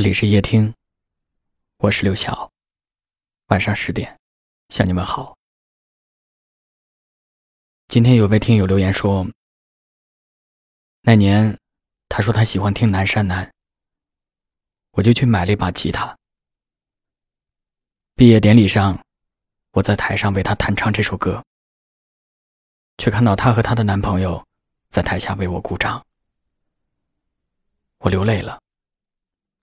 这里是夜听，我是刘晓。晚上十点，向你们好。今天有位听友留言说，那年他说他喜欢听《南山南》，我就去买了一把吉他。毕业典礼上，我在台上为他弹唱这首歌，却看到她和她的男朋友在台下为我鼓掌，我流泪了。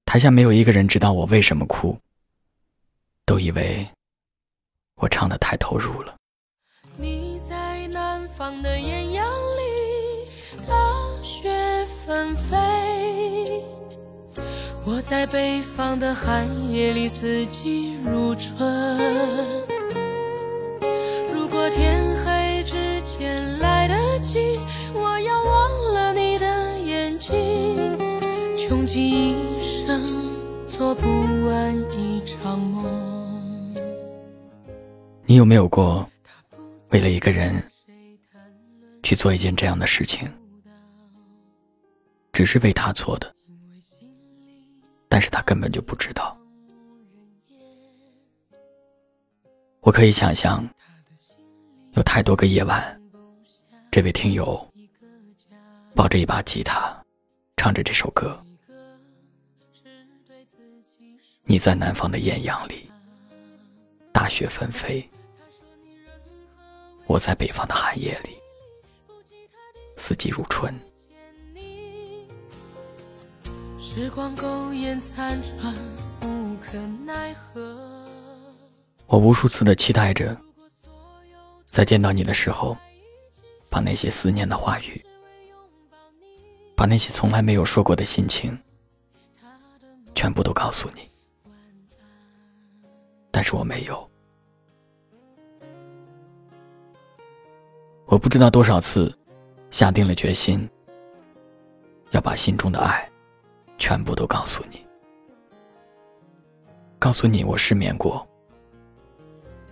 台下没有一个人知道我为什么哭，都以为我唱的太投入了。你在南方的艳阳里，大雪纷飞；我在北方的寒夜里，四季如春。如果天黑之前来得及，我要忘了你的眼睛。穷极一生做不完一场梦。你有没有过为了一个人去做一件这样的事情？只是为他做的，但是他根本就不知道。我可以想象，有太多个夜晚，这位听友抱着一把吉他，唱着这首歌。你在南方的艳阳里，大雪纷飞；我在北方的寒夜里，四季如春。我无数次的期待着，在见到你的时候，把那些思念的话语，把那些从来没有说过的心情，全部都告诉你。但是我没有，我不知道多少次下定了决心，要把心中的爱全部都告诉你，告诉你我失眠过，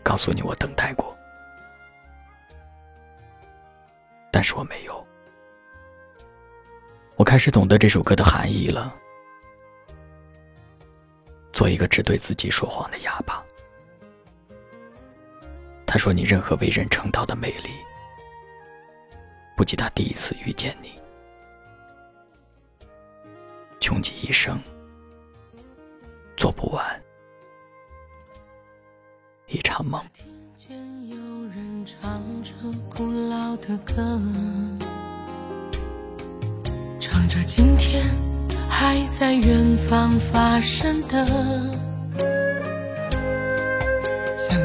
告诉你我等待过，但是我没有。我开始懂得这首歌的含义了，做一个只对自己说谎的哑巴。他说：“你任何为人称道的美丽，不及他第一次遇见你。穷极一生，做不完一场梦。”唱着今天还在远方发生的。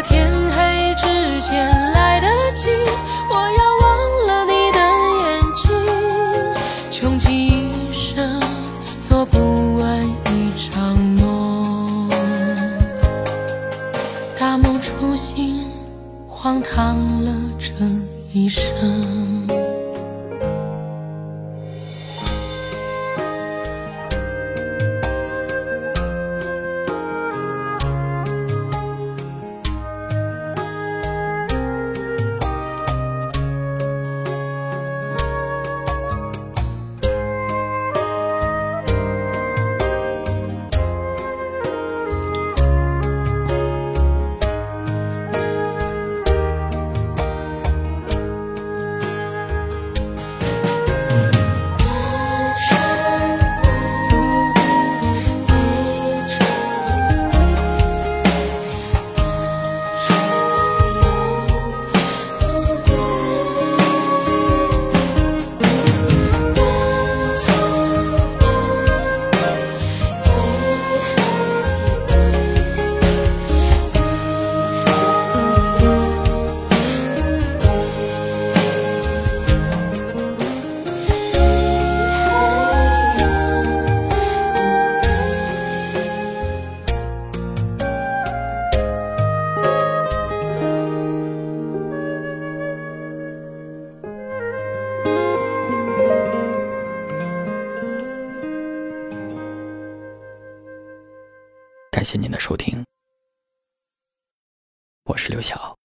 天黑之前来得及，我要忘了你的眼睛。穷极一生做不完一场梦，大梦初醒，荒唐了这一生。感谢您的收听，我是刘晓。